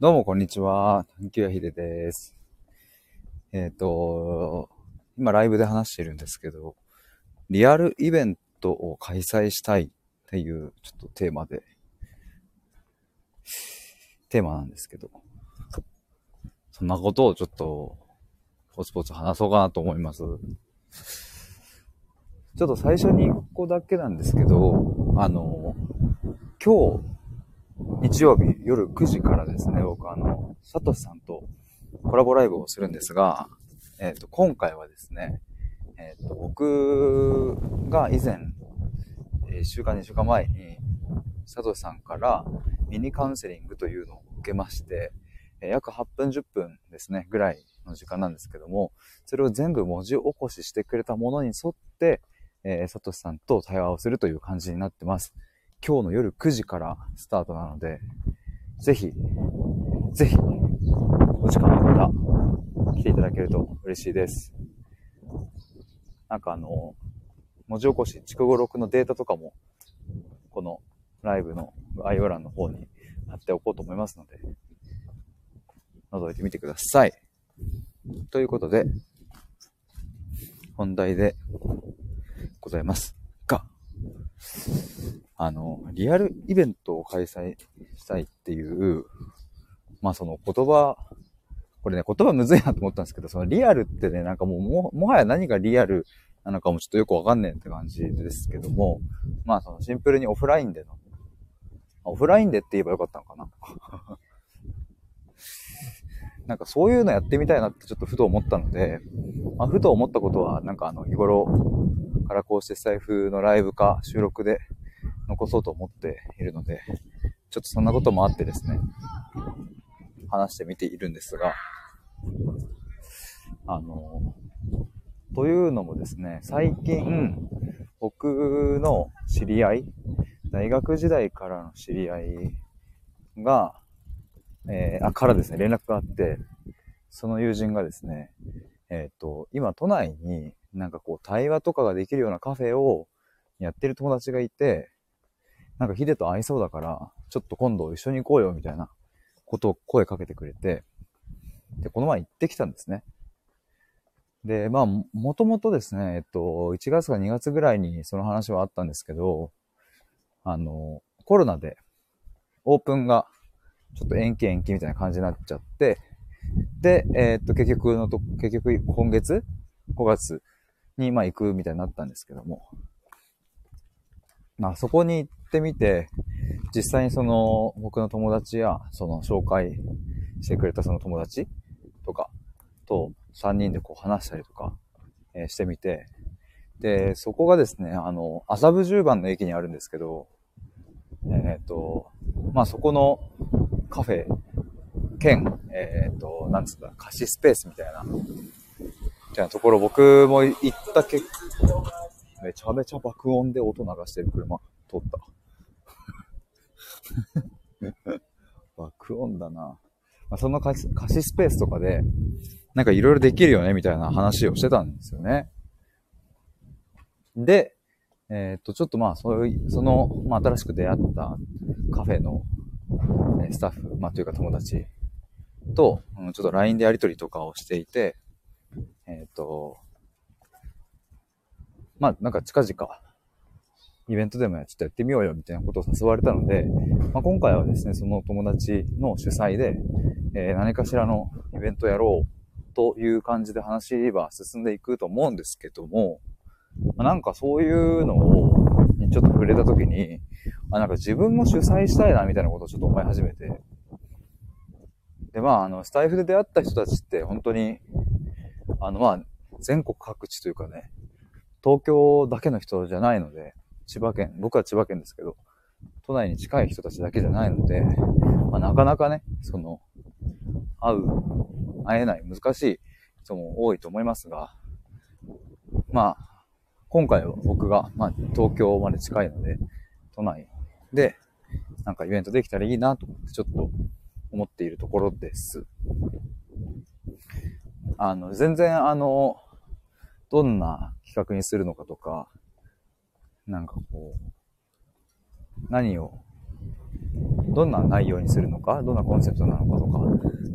どうもこんにちは。探求やひでです。えっ、と、今ライブで話してるんですけど、リアルイベントを開催したいっていうちょっとテーマで、テーマなんですけど、そんなことをちょっと、ポツポツ話そうかなと思います。ちょっと最初に1個だけなんですけど、あの、今日、日曜日夜9時からですね、僕あの、サトシさんとコラボライブをするんですが、えっ、と、今回はですね、えっ、と、僕が以前、え1週間、2週間前に、サトシさんからミニカウンセリングというのを受けまして、え約8分、10分ですね、ぐらいの時間なんですけども、それを全部文字起こししてくれたものに沿って、えー、サトシさんと対話をするという感じになってます。今日の夜9時からスタートなので、ぜひ、ぜひ、お時間の方、来ていただけると嬉しいです。なんかあの、文字起こし、筑後録のデータとかも、このライブの概要欄の方に貼っておこうと思いますので、覗いてみてください。ということで、本題でございますが、あの、リアルイベントを開催したいっていう、まあその言葉、これね、言葉むずいなと思ったんですけど、そのリアルってね、なんかもう、も、もはや何がリアルなのかもちょっとよくわかんねえって感じですけども、まあそのシンプルにオフラインでの、オフラインでって言えばよかったのかな。なんかそういうのやってみたいなってちょっとふと思ったので、まあ、ふと思ったことは、なんかあの、日頃からこうしてスタイフのライブか収録で残そうと思っているので、ちょっとそんなこともあってですね、話してみているんですが、あの、というのもですね、最近、僕の知り合い、大学時代からの知り合いが、えーあ、からですね、連絡があって、その友人がですね、えっ、と、今都内になんかこう対話とかができるようなカフェをやってる友達がいて、なんかヒデと合いそうだから、ちょっと今度一緒に行こうよみたいなことを声かけてくれて、で、この前行ってきたんですね。で、まあ、もともとですね、えっと、1月か2月ぐらいにその話はあったんですけど、あの、コロナでオープンがちょっと延期延期みたいな感じになっちゃって、で、えっと、結局のと、結局今月 ?5 月に、まあ行くみたいになったんですけども、まあそこに行ってみて、実際にその僕の友達やその紹介してくれたその友達とかと3人でこう話したりとか、えーしてみて、で、そこがですね、あの、麻布十番の駅にあるんですけど、えっ、と、まあそこのカフェ兼、えっ、と、なんつうんだ、貸しスペースみたいな、みたいなところ僕も行った結果めちゃめちゃ爆音で音流してる車通った。爆音だな。まあ、その貸し貸しスペースとかで、なんかいろいろできるよね、みたいな話をしてたんですよね。で、えっ、と、ちょっとまあ、そういう、その、まあ、新しく出会ったカフェの、スタッフ、まあ、というか友達と、うん、ちょっと LINE でやり取りとかをしていて、えっ、と、まあ、なんか近々、イベントでもちょっとやってみようよみたいなことを誘われたので、まあ、今回はですね、その友達の主催で、えー何かしらのイベントやろうという感じで話は進んでいくと思うんですけども、まあなんかそういうのを、にちょっと触れたときに、あ、なんか自分も主催したいなみたいなことをちょっと思い始めて、で、まあ、あの、スタイフで出会った人たちって本当に、あの、まあ、全国各地というかね、東京だけの人じゃないので、千葉県、僕は千葉県ですけど、都内に近い人たちだけじゃないので、まあ、なかなかね、その、会う、会えない、難しい人も多いと思いますが、まあ、今回は僕が、まあ、東京まで近いので、都内で、なんかイベントできたらいいなと、ちょっと思っているところです。あの、全然あの、どんな企画にするのかとか、なんかこう、何をどんな内容にするのか、どんなコンセプトなのかとか、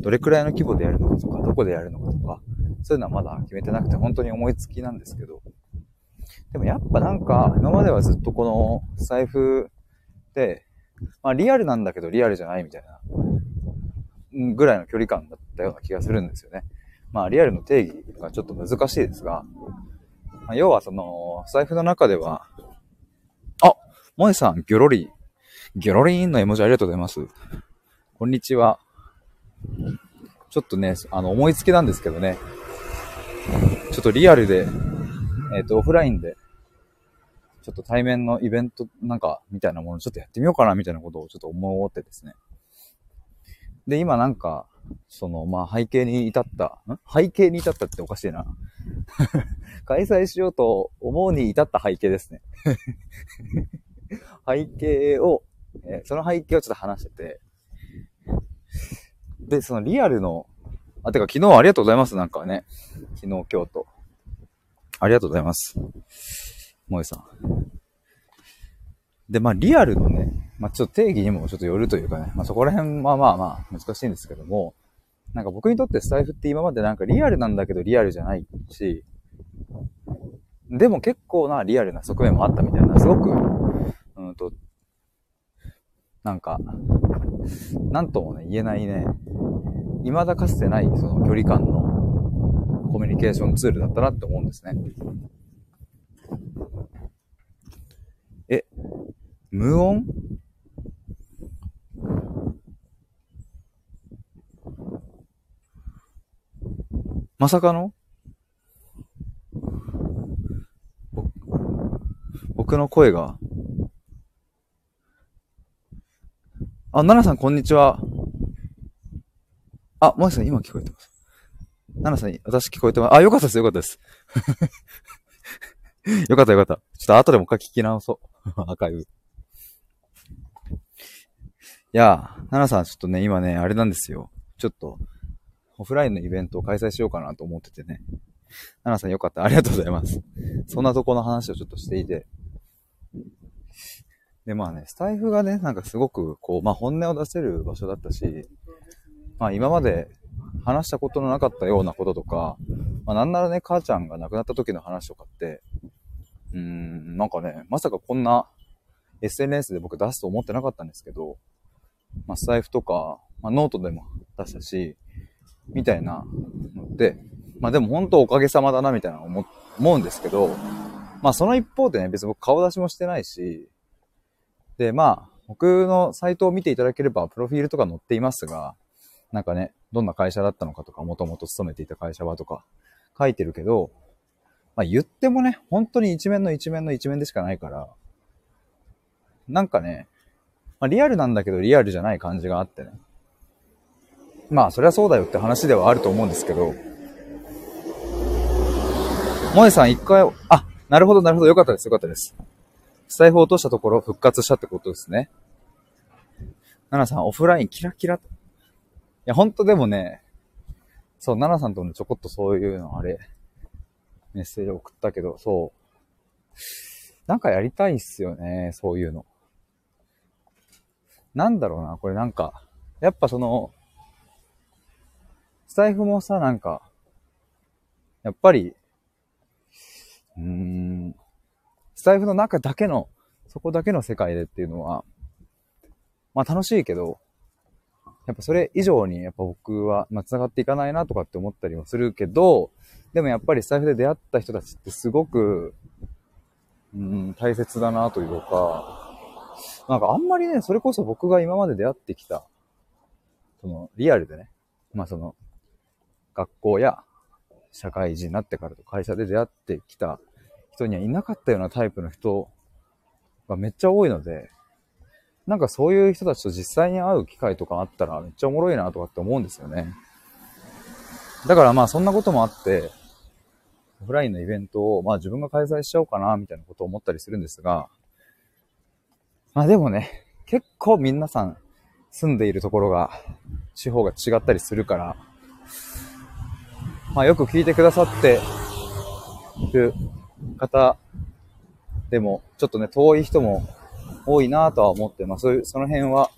どれくらいの規模でやるのかとか、どこでやるのかとか、そういうのはまだ決めてなくて、本当に思いつきなんですけど、でもやっぱなんか、今まではずっとこの財布で、まあリアルなんだけどリアルじゃないみたいな、ぐらいの距離感だったような気がするんですよね。まあリアルの定義がちょっと難しいですが、まあ、要はその、財布の中では、萌さん、ギョロリン、ギョロリンの絵文字ありがとうございます。こんにちは。ちょっとね、あの、思いつきなんですけどね、ちょっとリアルで、えっ、ー、と、オフラインで、ちょっと対面のイベントなんか、みたいなものちょっとやってみようかな、みたいなことをちょっと思ってですね。で、今なんか、その、まあ、背景に至った、ん？背景に至ったっておかしいな。開催しようと思うに至った背景ですね。背景を、え、その背景をちょっと話してて、で、そのリアルの、あ、てか昨日ありがとうございます、なんかね。昨日、今日と。ありがとうございます。萌えさん。で、まあ、リアルのね、まあ、ちょっと定義にもちょっとよるというかね、まあ、そこら辺はまあまあ難しいんですけども、なんか僕にとってスタイフって今までなんかリアルなんだけどリアルじゃないし、でも結構なリアルな側面もあったみたいな、すごく、うんと、なんか、なんともね、言えないね、未だかつてないその距離感のコミュニケーションツールだったなって思うんですね。え、無音？まさかの？僕の声が。あ、奈々さんこんにちは。あ、もしさん今聞こえてます？奈々さん、私聞こえてます。あ、よかったです、よかったです。よかったよかった。ちょっと後でもう一回聞き直そう。アーカイブ。いや奈々さんちょっとね、今ね、あれなんですよ。ちょっと、オフラインのイベントを開催しようかなと思っててね。奈々さんよかった。ありがとうございます。そんなとこの話をちょっとしていて。で、まあね、スタイフがね、なんかすごく、こう、まあ本音を出せる場所だったし、まあ今まで話したことのなかったようなこととか、まあなんならね、母ちゃんが亡くなった時の話とかって、うーん、なんかね、まさかこんな SNS で僕出すと思ってなかったんですけど、まあスタエフとか、まあノートでも出したし、みたいなので、まあでも本当おかげさまだなみたいな思思うんですけど、まあその一方でね、別に僕顔出しもしてないし、で、まあ僕のサイトを見ていただければプロフィールとか載っていますが、なんかね、どんな会社だったのかとか、もともと勤めていた会社はとか書いてるけど、まあ言ってもね、本当に一面の一面の一面でしかないから、なんかね、まあリアルなんだけどリアルじゃない感じがあってね。まあ、そりゃそうだよって話ではあると思うんですけど、萌えさん一回、あ、なるほど、なるほど、よかったです、よかったです。スタイフ落としたところ復活したってことですね。ナナさん、オフラインキラキラ。いや、ほんとでもね、そう、ナナさんともちょこっとそういうのあれ、メッセージ送ったけど、そう。なんかやりたいっすよね、そういうの。なんだろうな、これなんか、やっぱその、スタイフもさ、なんか、やっぱり、うーん、スタイフの中だけの、そこだけの世界でっていうのは、まあ楽しいけど、やっぱそれ以上にやっぱ僕は、まあ繋がっていかないなとかって思ったりもするけど、でもやっぱりスタイフで出会った人たちってすごく、うん、大切だなというか、なんかあんまりね、それこそ僕が今まで出会ってきた、その、リアルでね、まあその、学校や社会人になってからと会社で出会ってきた人にはいなかったようなタイプの人がめっちゃ多いので、なんかそういう人たちと実際に会う機会とかあったらめっちゃおもろいなとかって思うんですよね。だからまあそんなこともあって、オフラインのイベントをまあ自分が開催しちゃおうかなみたいなことを思ったりするんですが、まあでもね、結構皆さん住んでいるところが、地方が違ったりするから、まあよく聞いてくださってる方でも、ちょっとね、遠い人も多いなとは思って、まあそういう、その辺は、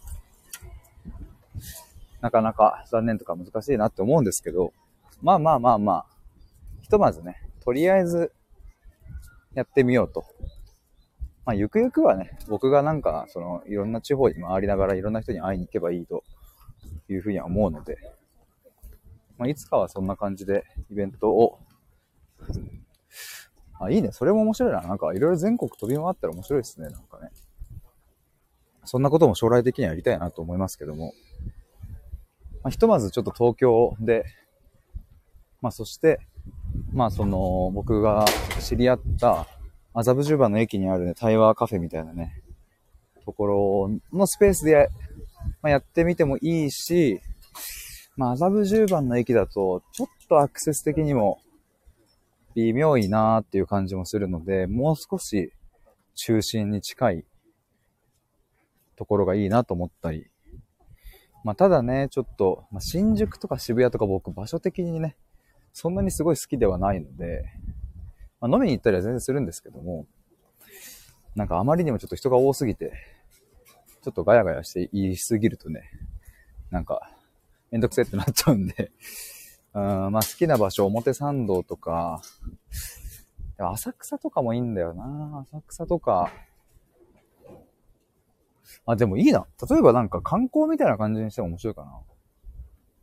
なかなか残念とか難しいなって思うんですけど、まあまあまあまあ、ひとまずね、とりあえずやってみようと。まあ、ゆくゆくはね、僕がなんか、その、いろんな地方に回りながらいろんな人に会いに行けばいいというふうには思うので、まあ、いつかはそんな感じでイベントを、あ、いいね。それも面白いな。なんか、いろいろ全国飛び回ったら面白いですね。なんかね。そんなことも将来的にはやりたいなと思いますけども。まあ、ひとまずちょっと東京で、まあ、そして、まあ、その、僕が知り合った麻布十番の駅にあるね、対話カフェみたいなね、ところのスペースでや,、まあ、やってみてもいいし、まあ、麻布十番の駅だと、ちょっとアクセス的にも微妙いなーっていう感じもするので、もう少し中心に近いところがいいなと思ったり。まあ、ただね、ちょっと、まあ、新宿とか渋谷とか僕場所的にね、そんなにすごい好きではないので、まあ、飲みに行ったりは全然するんですけども、なんかあまりにもちょっと人が多すぎて、ちょっとガヤガヤして言いすぎるとね、なんか、めんどくせってなっちゃうんで、うん、まあ好きな場所、表参道とか、浅草とかもいいんだよな浅草とか。あ、でもいいな。例えばなんか観光みたいな感じにしても面白いかな。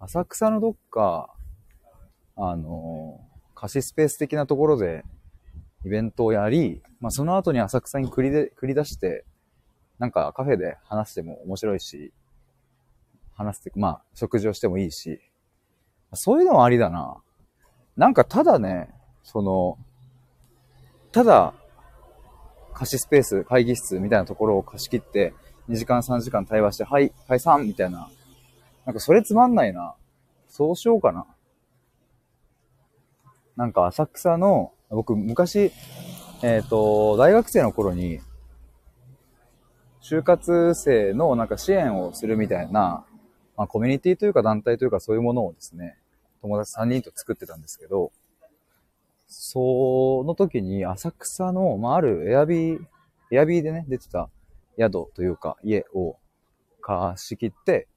浅草のどっか、あの貸しスペース的なところでイベントをやり、まあ、その後に浅草に繰りで、繰り出して、なんかカフェで話しても面白いし、話して、まあ、食事をしてもいいし、そういうのはありだな。なんかただね、その、ただ、貸しスペース、会議室みたいなところを貸し切って、2時間3時間対話して、はい、解散みたいな。なんかそれつまんないな。そうしようかな。なんか浅草の僕、昔、えっ、ー、と、大学生の頃に、就活生のなんか支援をするみたいな、まあ、コミュニティというか団体というかそういうものをですね、友達3人と作ってたんですけど、その時に浅草の、まあ、あるエアビー、エアビーでね、出てた宿というか家を貸し切って、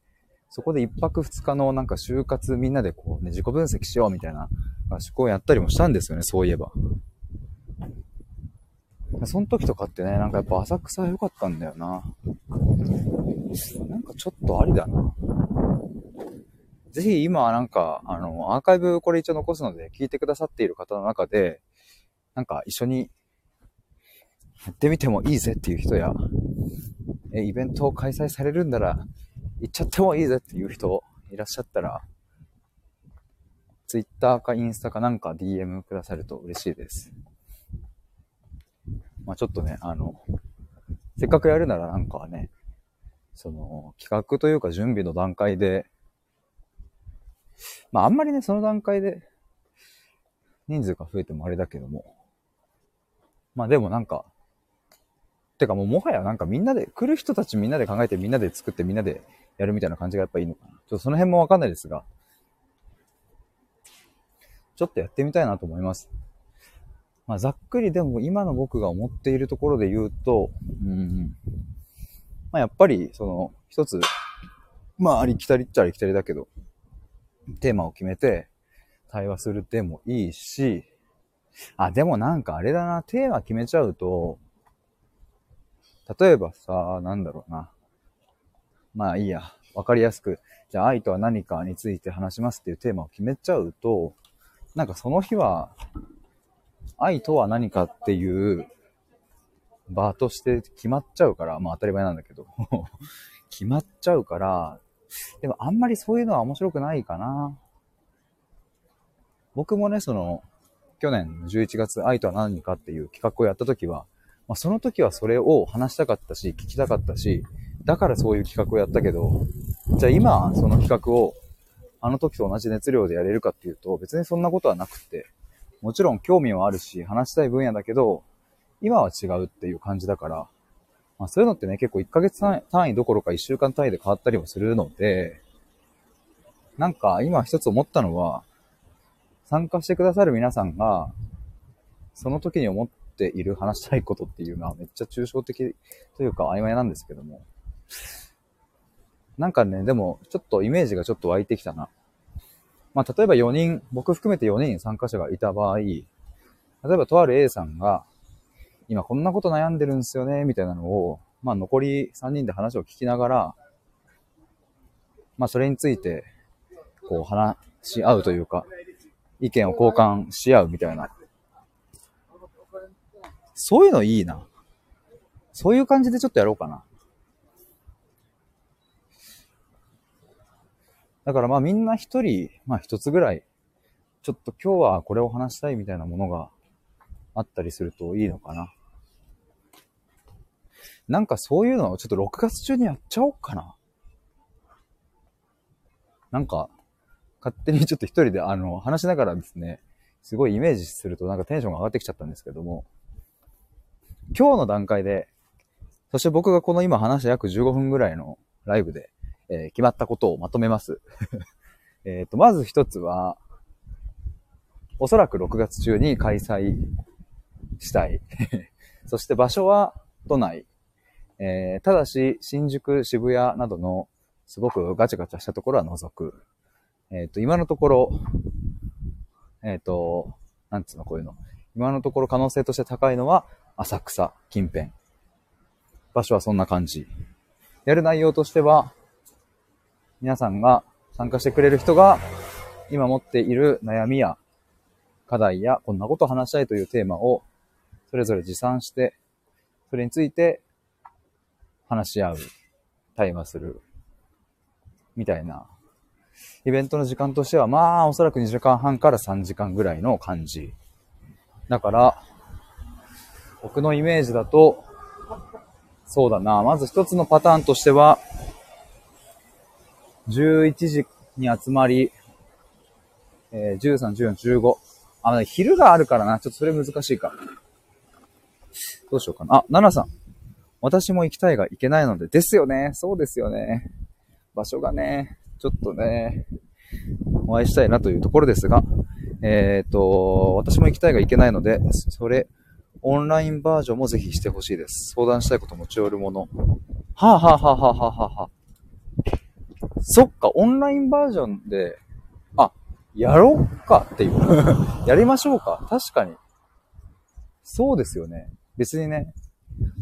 そこで一泊二日のなんか就活みんなでこうね、自己分析しようみたいな合宿をやったりもしたんですよね、そういえば。その時とかってね、なんかやっぱ浅草良かったんだよな。なんかちょっとありだな。ぜひ今はなんか、あの、アーカイブこれ一応残すので聞いてくださっている方の中で、なんか一緒にやってみてもいいぜっていう人や、え、イベントを開催されるんなら行っちゃってもいいぜっていう人いらっしゃったら、Twitter かインスタかなんか DM くださると嬉しいです。まあちょっとね、あの、せっかくやるならなんかね、その企画というか準備の段階で、まああんまりね、その段階で人数が増えてもあれだけども、まあでもなんか、てかもうもはやなんかみんなで、来る人たちみんなで考えてみんなで作ってみんなでやるみたいな感じがやっぱいいのかな。ちょっとその辺もわかんないですが、ちょっとやってみたいなと思います。まあ、ざっくりでも今の僕が思っているところで言うと、うん、まあ、やっぱり、その、一つ、まあ、ありきたりっちゃありきたりだけど、テーマを決めて対話するでもいいし、あ、でもなんかあれだな、テーマ決めちゃうと、例えばさ、なんだろうな。まあいいや、わかりやすく、じゃあ愛とは何かについて話しますっていうテーマを決めちゃうと、なんかその日は、愛とは何かっていう場として決まっちゃうから、まあ当たり前なんだけど 決まっちゃうから、でもあんまりそういうのは面白くないかな。僕もね、その、去年11月、愛とは何かっていう企画をやった時は、まあ、その時はそれを話したかったし、聞きたかったし、だからそういう企画をやったけど、じゃあ今、その企画をあの時と同じ熱量でやれるかっていうと、別にそんなことはなくて、もちろん興味はあるし、話したい分野だけど、今は違うっていう感じだから、まあそういうのってね、結構1ヶ月単位どころか1週間単位で変わったりもするので、なんか今一つ思ったのは、参加してくださる皆さんが、その時に思っている話したいことっていうのはめっちゃ抽象的というか曖昧なんですけども、なんかね、でも、ちょっとイメージがちょっと湧いてきたな。まあ、例えば4人、僕含めて4人参加者がいた場合、例えばとある A さんが、今こんなこと悩んでるんですよね、みたいなのを、まあ残り3人で話を聞きながら、まあそれについて、こう話し合うというか、意見を交換し合うみたいな。そういうのいいな。そういう感じでちょっとやろうかな。だからまあみんな一人、まあ一つぐらい、ちょっと今日はこれを話したいみたいなものがあったりするといいのかな。なんかそういうのをちょっと6月中にやっちゃおうかな。なんか、勝手にちょっと一人であの、話しながらですね、すごいイメージするとなんかテンションが上がってきちゃったんですけども、今日の段階で、そして僕がこの今話した約15分ぐらいのライブで、えー、決まったことをまとめます。えっと、まず一つは、おそらく6月中に開催したい。そして場所は都内。えー、ただし、新宿、渋谷などのすごくガチャガチャしたところは除く。えっ、ー、と、今のところ、えっ、ー、と、なんつうの、こういうの。今のところ可能性として高いのは、浅草近辺。場所はそんな感じ。やる内容としては、皆さんが参加してくれる人が、今持っている悩みや課題やこんなことを話したいというテーマをそれぞれ持参して、それについて話し合う、対話する、みたいなイベントの時間としては、まあ、おそらく2時間半から3時間ぐらいの感じ。だから、僕のイメージだと、そうだな、まず一つのパターンとしては、11時に集まり、えー、13、14、15。あ、昼があるからな。ちょっとそれ難しいか。どうしようかな。あ、ナナさん。私も行きたいが行けないので、ですよね。そうですよね。場所がね。ちょっとね、お会いしたいなというところですが、えっ、ー、と、私も行きたいが行けないので、それ、オンラインバージョンもぜひしてほしいです。相談したいこと持ち寄るもの。はぁ、はぁはぁはぁはぁはぁ。そっか、オンラインバージョンで、あ、やろうかっていう。やりましょうか。確かに。そうですよね。別にね、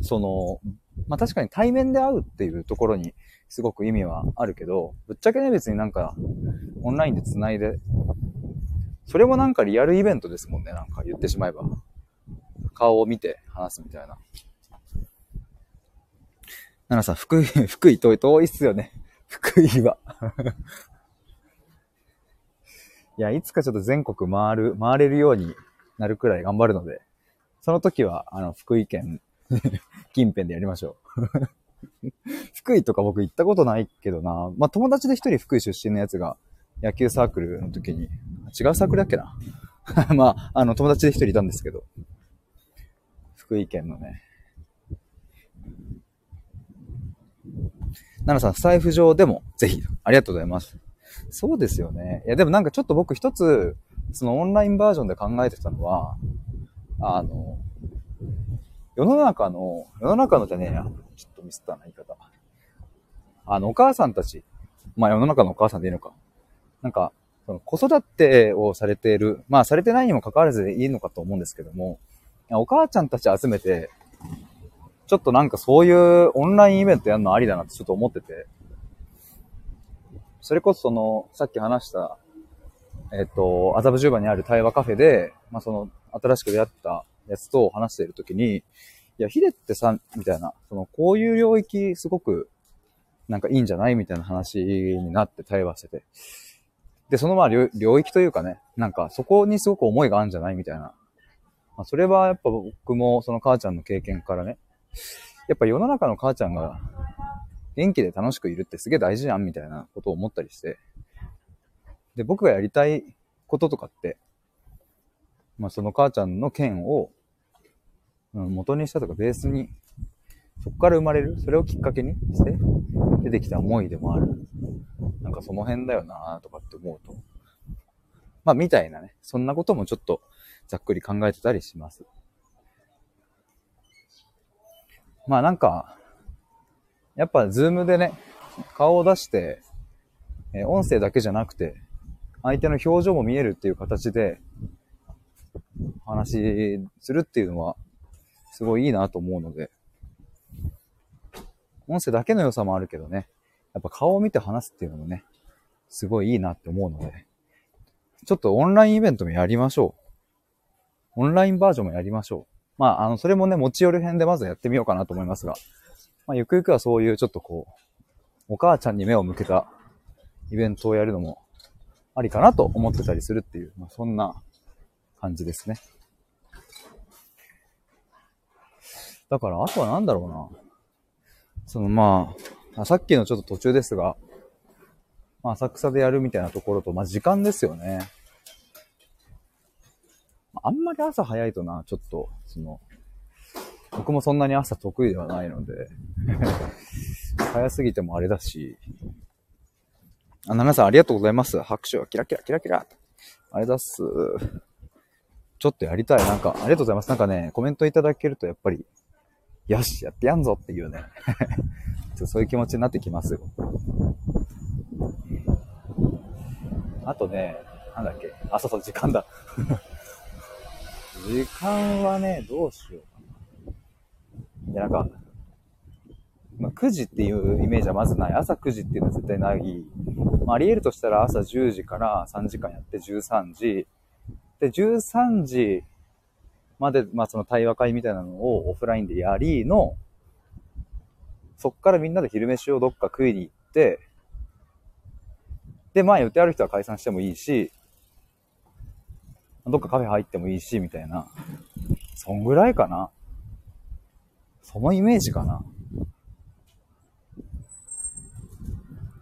その、まあ、確かに対面で会うっていうところにすごく意味はあるけど、ぶっちゃけね別になんか、オンラインで繋いで、それもなんかリアルイベントですもんね、なんか言ってしまえば。顔を見て話すみたいな。奈々さん、福井、福井遠い、遠いっすよね。福井は。いや、いつかちょっと全国回る、回れるようになるくらい頑張るので、その時は、あの、福井県 近辺でやりましょう。福井とか僕行ったことないけどな。まあ、友達で一人福井出身のやつが野球サークルの時に、違うサークルだっけな。まあ、あの、友達で一人いたんですけど。福井県のね。奈々さん、財布上でもぜひ、ありがとうございます。そうですよね。いや、でもなんかちょっと僕一つ、そのオンラインバージョンで考えてたのは、あの、世の中の、世の中のじゃねえや。ちょっとミスったな言い方。あの、お母さんたち。まあ世の中のお母さんでいいのか。なんか、その子育てをされている、まあされてないにもかかわらずでいいのかと思うんですけども、お母ちゃんたち集めて、ちょっとなんかそういうオンラインイベントやるのありだなってちょっと思ってて、それこそその、さっき話した、えっ、と、麻布十番にある対話カフェで、まあその、新しく出会ったやつと話しているときに、いや、ヒデってさ、みたいな、その、こういう領域すごく、なんかいいんじゃないみたいな話になって対話してて。で、そのまあ領域というかね、なんかそこにすごく思いがあるんじゃないみたいな。まあ、それはやっぱ僕もその母ちゃんの経験からね、やっぱ世の中の母ちゃんが元気で楽しくいるってすげえ大事じゃんみたいなことを思ったりして。で、僕がやりたいこととかって、まあその母ちゃんの件を、元にしたとかベースに、そこから生まれる、それをきっかけにして出てきた思いでもある。なんかその辺だよなとかって思うと。まあみたいなね、そんなこともちょっとざっくり考えてたりします。まあなんか、やっぱズームでね、顔を出して、え音声だけじゃなくて、相手の表情も見えるっていう形で、話するっていうのは、すごいいいなと思うので、音声だけの良さもあるけどね、やっぱ顔を見て話すっていうのもね、すごいいいなって思うので、ちょっとオンラインイベントもやりましょう。オンラインバージョンもやりましょう。まあ、あの、それもね、持ち寄る編でまずやってみようかなと思いますが、まあ、ゆくゆくはそういうちょっとこう、お母ちゃんに目を向けたイベントをやるのもありかなと思ってたりするっていう、まあ、そんな感じですね。だから、あとは何だろうな。そのまあ、さっきのちょっと途中ですが、まあ、浅草でやるみたいなところと、まあ、時間ですよね。あんまり朝早いとな、ちょっと、その、僕もそんなに朝得意ではないので 早すぎてもあれだし、あ、ナナさんありがとうございます。拍手はキラキラキラキラ。あれだっす。ちょっとやりたい。なんか、ありがとうございます。なんかね、コメントいただけるとやっぱり、よし、やってやんぞっていうね。そういう気持ちになってきますよ。あとね、なんだっけ。あ、そうそう、時間だ。時間はね、どうしようかな。いや、なんか、まあ、9時っていうイメージはまずない。朝9時っていうのは絶対ない。まあ、あり得るとしたら朝10時から3時間やって13時。で、13時まで、まあ、その対話会みたいなのをオフラインでやりの、そっからみんなで昼飯をどっか食いに行って、で、まあ予定ある人は解散してもいいし、どっかカフェ入ってもいいし、みたいな。そんぐらいかな。そのイメージかな。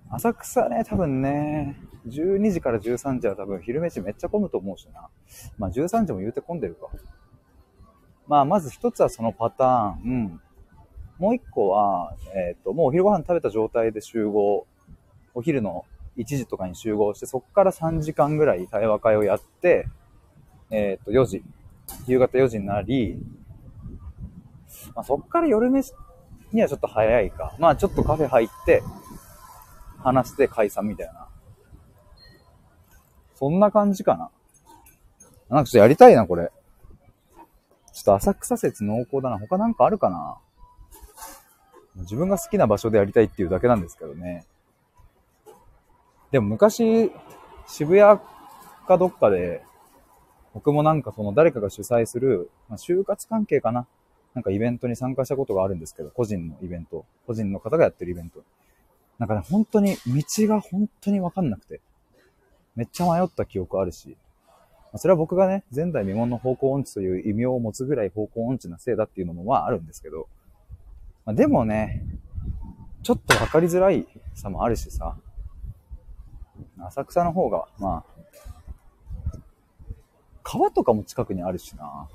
浅草ね、多分ね、12時から13時は多分昼飯めっちゃ混むと思うしな。まあ13時も言うて混んでるか。まあまず一つはそのパターン。うん。もう一個は、えっ、ー、と、もうお昼ご飯食べた状態で集合。お昼の1時とかに集合して、そこから3時間ぐらい対話会をやって、えっ、と、4時。夕方4時になり、まあ、そっから夜飯にはちょっと早いか。まあちょっとカフェ入って、話して解散みたいな。そんな感じかな。なんかちょっとやりたいな、これ。ちょっと浅草説濃厚だな。他なんかあるかな自分が好きな場所でやりたいっていうだけなんですけどね。でも昔、渋谷かどっかで、僕もなんかその誰かが主催する、まあ、就活関係かな。なんかイベントに参加したことがあるんですけど、個人のイベント。個人の方がやってるイベント。なんかね、本当に、道が本当にわかんなくて、めっちゃ迷った記憶あるし、それは僕がね、前代未聞の方向音痴という異名を持つぐらい方向音痴なせいだっていうのもまああるんですけど、まあ、でもね、ちょっと分かりづらいさもあるしさ、浅草の方が、まあ、川とかも近くにあるしな。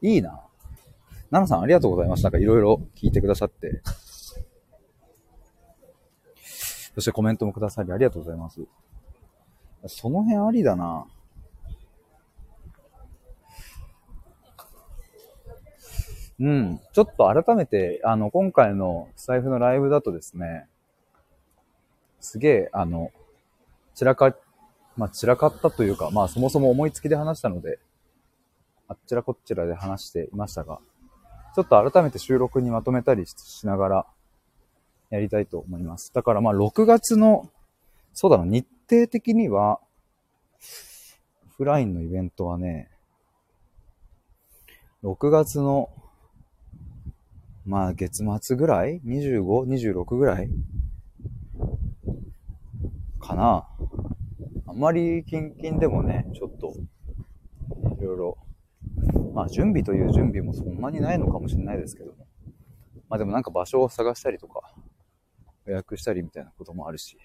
いいな。奈々さんありがとうございます。なんかいろいろ聞いてくださって。そしてコメントもくださりありがとうございます。その辺ありだな。うん。ちょっと改めて、あの、今回の財布のライブだとですね、すげえ、あの、散らかっ、まあ、散らかったというか、まあ、そもそも思いつきで話したので、あっちらこっちらで話していましたが、ちょっと改めて収録にまとめたりしながら、やりたいと思います。だからまあ6月の、そうだな、日程的には、オフラインのイベントはね、6月の、まあ月末ぐらい ?25、26ぐらいかな。あんまりキンキンでもね、ちょっと、いろいろ、まあ準備という準備もそんなにないのかもしれないですけども。まあでもなんか場所を探したりとか、予約したりみたいなこともあるし。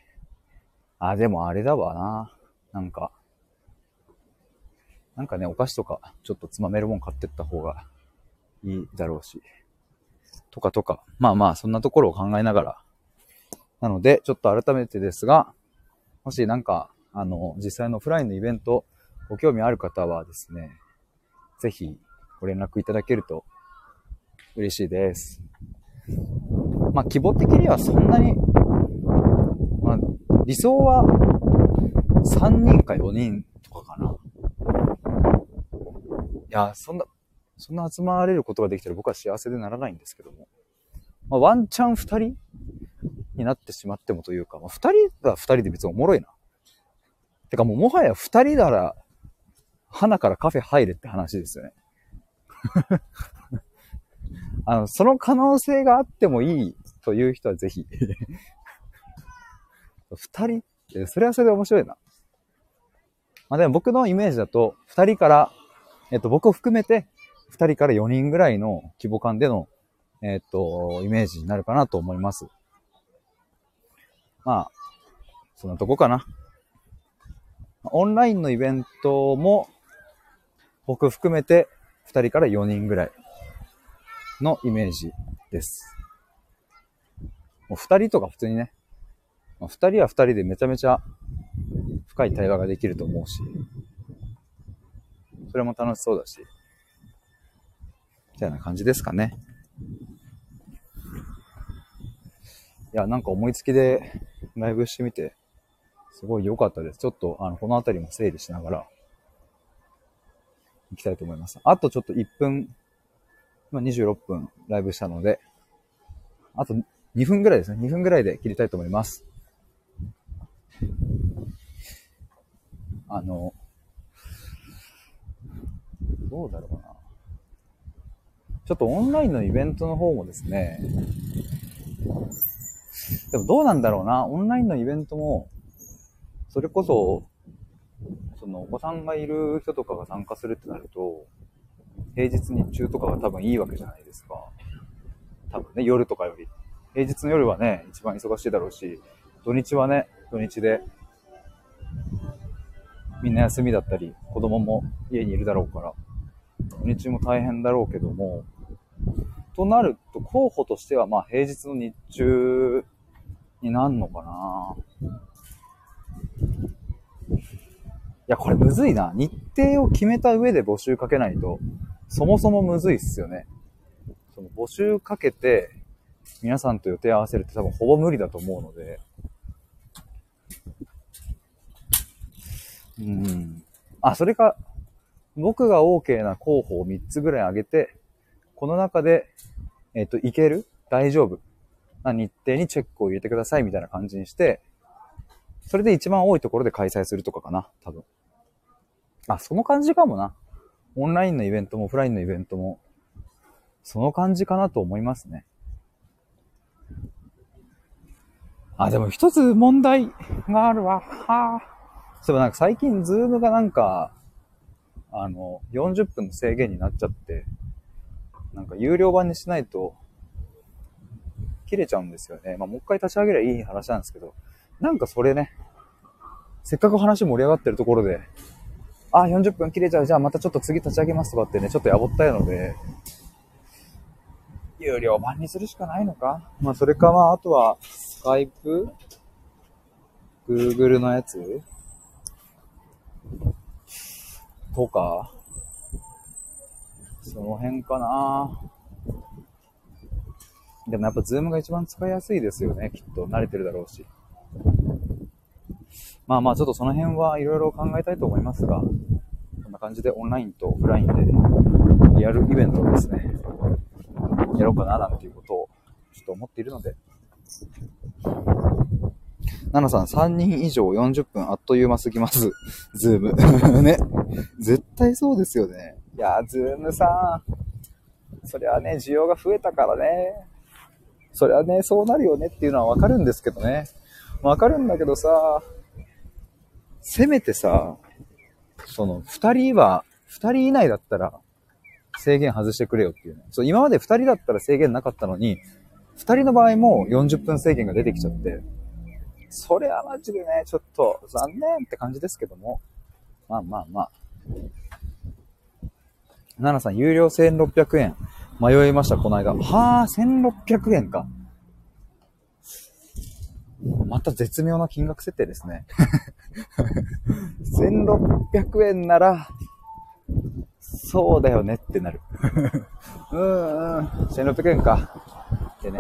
あ、でもあれだわな。なんか、なんかね、お菓子とか、ちょっとつまめるもん買ってった方がいいだろうし。とかとか。まあまあ、そんなところを考えながら。なので、ちょっと改めてですが、もしなんか、あの、実際のオフラインのイベント、ご興味ある方はですね、ぜひご連絡いただけると嬉しいです。まあ、規模的にはそんなにまあ理想は3人か4人とかかな。いや、そんな、そんな集まれることができたら僕は幸せでならないんですけども。まあ、ワンチャン2人になってしまってもというか、まあ、2人は2人で別におもろいな。てかもうもはや2人なら、花からカフェ入れって話ですよね。あの、その可能性があってもいいという人はぜひ。二人ってそれはそれで面白いな。まあでも僕のイメージだと、二人から、えっと、僕を含めて、二人から四人ぐらいの規模感での、えっと、イメージになるかなと思います。まあ、そんなとこかな。オンラインのイベントも、僕含めて二人から四人ぐらいのイメージです。もう二人とか普通にね、二人は二人でめちゃめちゃ深い対話ができると思うし、それも楽しそうだし、みたいな感じですかね。いや、なんか思いつきでライブしてみて、すごい良かったです。ちょっと、あの、この辺りも整理しながら、行きたいと思います。あとちょっと1分今26分ライブしたので、あと2分ぐらいですね。2分ぐらいで切りたいと思います。あの、どうだろうな。ちょっとオンラインのイベントの方もですね、でもどうなんだろうな。オンラインのイベントも、それこそ、そのお子さんがいる人とかが参加するってなると、平日日中とかが多分いいわけじゃないですか。多分ね、夜とかより。平日の夜はね、一番忙しいだろうし、土日はね、土日で、みんな休みだったり、子供も家にいるだろうから、土日も大変だろうけども、となると、候補としては、まあ平日の日中になんのかなや、これむずいな。日程を決めた上で募集かけないと、そもそもむずいっすよね。その募集かけて、皆さんと予定合わせるって多分ほぼ無理だと思うので、うん。あ、それか、僕が OK な候補を3つぐらい挙げて、この中で、えっ、ー、と、いける？大丈夫？な日程にチェックを入れてくださいみたいな感じにして、それで一番多いところで開催するとかかな、多分。あ、その感じかもな。オンラインのイベントもオフラインのイベントも、その感じかなと思いますね。あ、でも一つ問題があるわ。はあ。そういえばなんか最近ズームがなんか、あの、40分の制限になっちゃって、なんか有料版にしないと、切れちゃうんですよね。まあ、もう一回立ち上げりゃいい話なんですけど、なんかそれね、せっかく話盛り上がってるところで、あ、40分切れちゃう。じゃあまたちょっと次立ち上げますとかってね、ちょっとやぼったいので、有料版にするしかないのかまあそれかまあ、あとは、スカイプ ?Google のやつ？とか、その辺かなでもやっぱズームが一番使いやすいですよね、きっと。慣れてるだろうし。まあまあちょっとその辺はいろいろ考えたいと思いますが、こんな感じでオンラインとオフラインでリアルイベントをですね、やろうかななんていうことをちょっと思っているので、ナナさん3人以上40分あっという間すぎます。ズーム。ね。絶対そうですよね。いやズームさん。そりゃね、需要が増えたからね。そりゃね、そうなるよねっていうのはわかるんですけどね。わかるんだけどさ、せめてさ、その、二人は、二人以内だったら、制限外してくれよっていうね。そう、今まで二人だったら制限なかったのに、二人の場合も40分制限が出てきちゃって、それはマジでね、ちょっと残念って感じですけども、まあまあまあ。ナナさん、有料1600円。迷いました、この間。はあ、1600円か。また絶妙な金額設定ですね。1600円なら、そうだよねってなる。うんうん、1600円か。でね。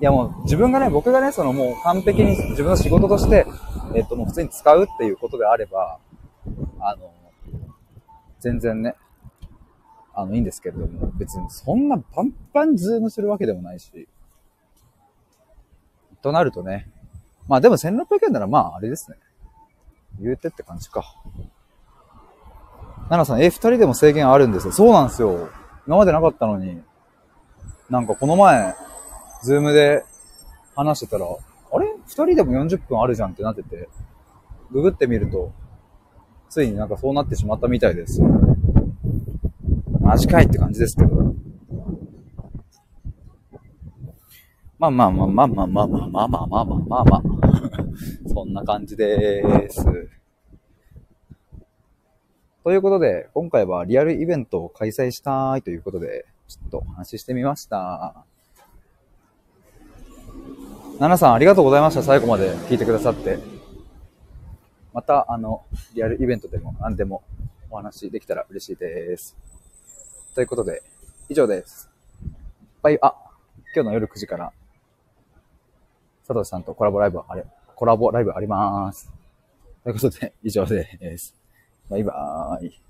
いやもう自分がね、僕がね、そのもう完璧に自分の仕事として、えっともう普通に使うっていうことであれば、あの、全然ね、あの、いいんですけれども、別にそんなパンパンズームするわけでもないし、となるとね、まあでも1600円ならまああれですね。言うてって感じか。奈々さん、え、二人でも制限あるんですよ。そうなんですよ。今までなかったのに、なんかこの前、ズームで話してたら、あれ？二人でも40分あるじゃんってなってて、ググってみると、ついになんかそうなってしまったみたいです。マジかいって感じですけど。まあまあまあまあまあまあまあまあまあまあまあまあまあ。そんな感じでーす。ということで、今回はリアルイベントを開催したいということで、ちょっとお話ししてみました。ナナさんありがとうございました。最後まで聞いてくださって。また、あの、リアルイベントでも何でもお話できたら嬉しいです。ということで、以上です。バイ、あ、今日の夜9時から、佐藤さんとコラボライブあれ、コラボライブあります。ということで、以上です。バイバーイ。